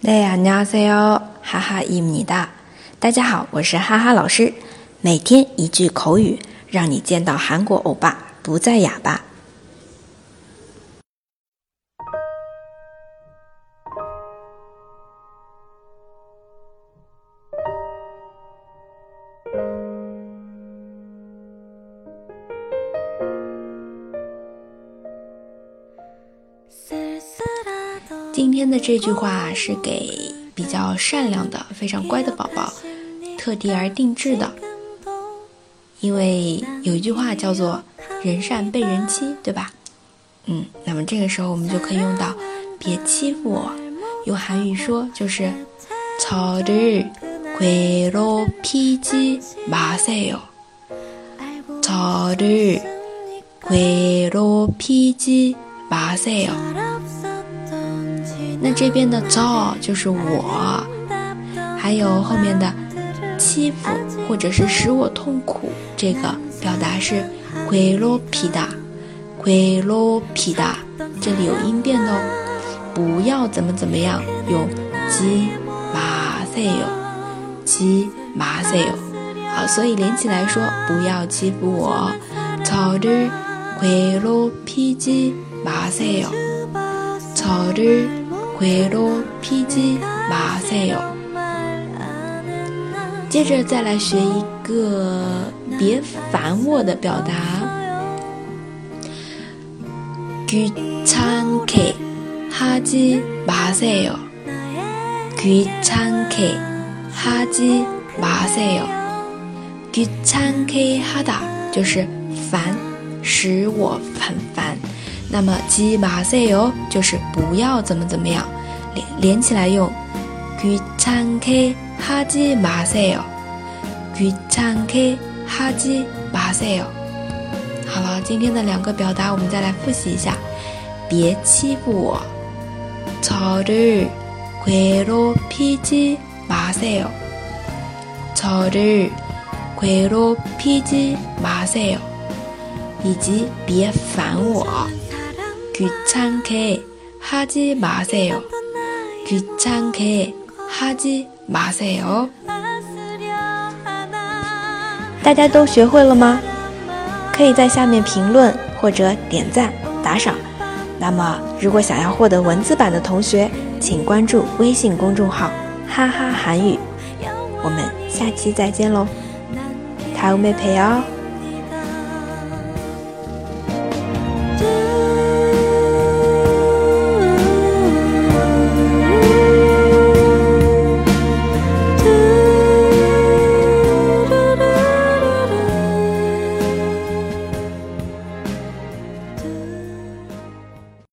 네 안녕하세요. 하하입니다. 大家好，我是哈哈老师。每天一句口语，让你见到韩国欧巴不再哑巴。 今天的这句话是给比较善良的、非常乖的宝宝特地而定制的，因为有一句话叫做“人善被人欺”，对吧？嗯，那么这个时候我们就可以用到“别欺负我”，用韩语说就是“저를괴롭히지마세요”，“저를괴롭히지마세요”。 那这边的저就是我，还有后面的欺负或者是使我痛苦，这个表达是괴롭히다괴롭히다这里有音变的哦，不要怎么怎么样，用지마세요지마세요好，所以连起来说，不要欺负我，저를괴롭히지마세요저를 괴롭히지마세요接着再来学一个别烦我的表达，귀찮게하지마세요귀찮게하지마세요귀찮게하다就是烦，使我很烦。 那么지马赛哟，就是不要怎么怎么样，连连起来用，귀찮게하지마세 요， 귀찮게하지마세 요。 好了，今天的两个表达我们再来复习一下，别欺负我，저를괴롭히지마세 요， 저를괴롭히지마세 요， 以及别烦我。 귀찮게하지마세 요。 귀찮게하지마세 요。 大家都学会了吗？可以在下面评论或者点赞打赏。那么，如果想要获得文字版的同学，请关注微信公众号“哈哈韩语”。我们下期再见喽，다음에봬요